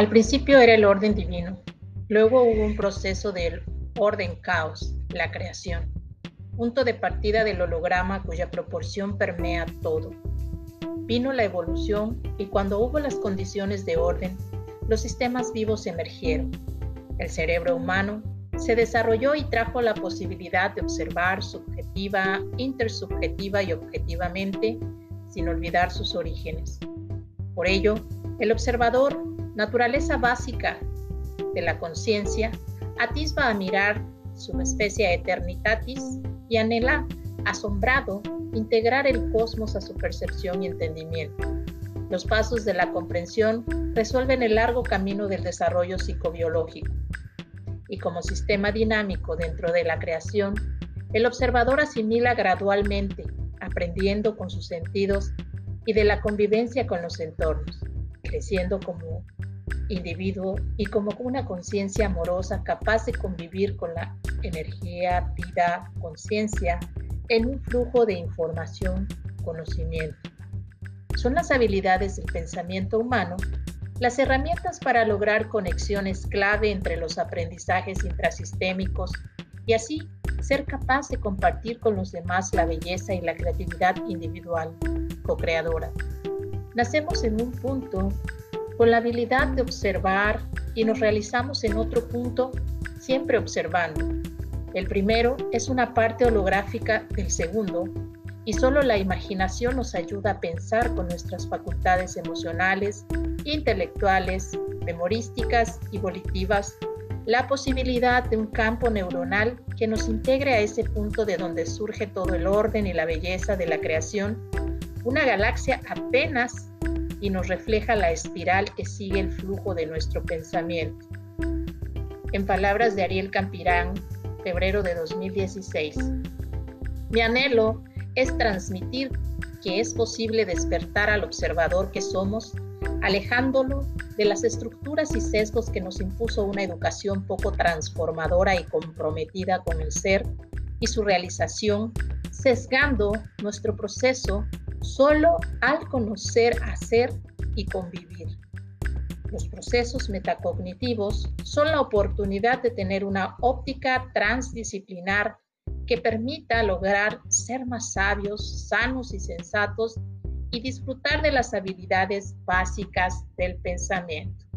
Al principio era el orden divino, luego hubo un proceso del orden caos, la creación, punto de partida del holograma cuya proporción permea todo. Vino la evolución y cuando hubo las condiciones de orden, los sistemas vivos emergieron. El cerebro humano se desarrolló y trajo la posibilidad de observar subjetiva, intersubjetiva y objetivamente, sin olvidar sus orígenes. Por ello, el observador, naturaleza básica de la conciencia, atisba a mirar su especie eternitatis y anhela, asombrado, integrar el cosmos a su percepción y entendimiento. Los pasos de la comprensión resuelven el largo camino del desarrollo psicobiológico. Y como sistema dinámico dentro de la creación, el observador asimila gradualmente, aprendiendo con sus sentidos y de la convivencia con los entornos, creciendo como individuo y como una conciencia amorosa capaz de convivir con la energía, vida, conciencia en un flujo de información, conocimiento. Son las habilidades del pensamiento humano las herramientas para lograr conexiones clave entre los aprendizajes intrasistémicos y así ser capaz de compartir con los demás la belleza y la creatividad individual, co-creadora. Nacemos en un punto con la habilidad de observar y nos realizamos en otro punto siempre observando. El primero es una parte holográfica del segundo y solo la imaginación nos ayuda a pensar con nuestras facultades emocionales, intelectuales, memorísticas y volitivas la posibilidad de un campo neuronal que nos integre a ese punto de donde surge todo el orden y la belleza de la creación, una galaxia apenas y nos refleja la espiral que sigue el flujo de nuestro pensamiento. En palabras de Ariel Campirán, febrero de 2016, mi anhelo es transmitir que es posible despertar al observador que somos, alejándolo de las estructuras y sesgos que nos impuso una educación poco transformadora y comprometida con el ser y su realización, sesgando nuestro proceso solo al conocer, hacer y convivir. Los procesos metacognitivos son la oportunidad de tener una óptica transdisciplinar que permita lograr ser más sabios, sanos y sensatos y disfrutar de las habilidades básicas del pensamiento.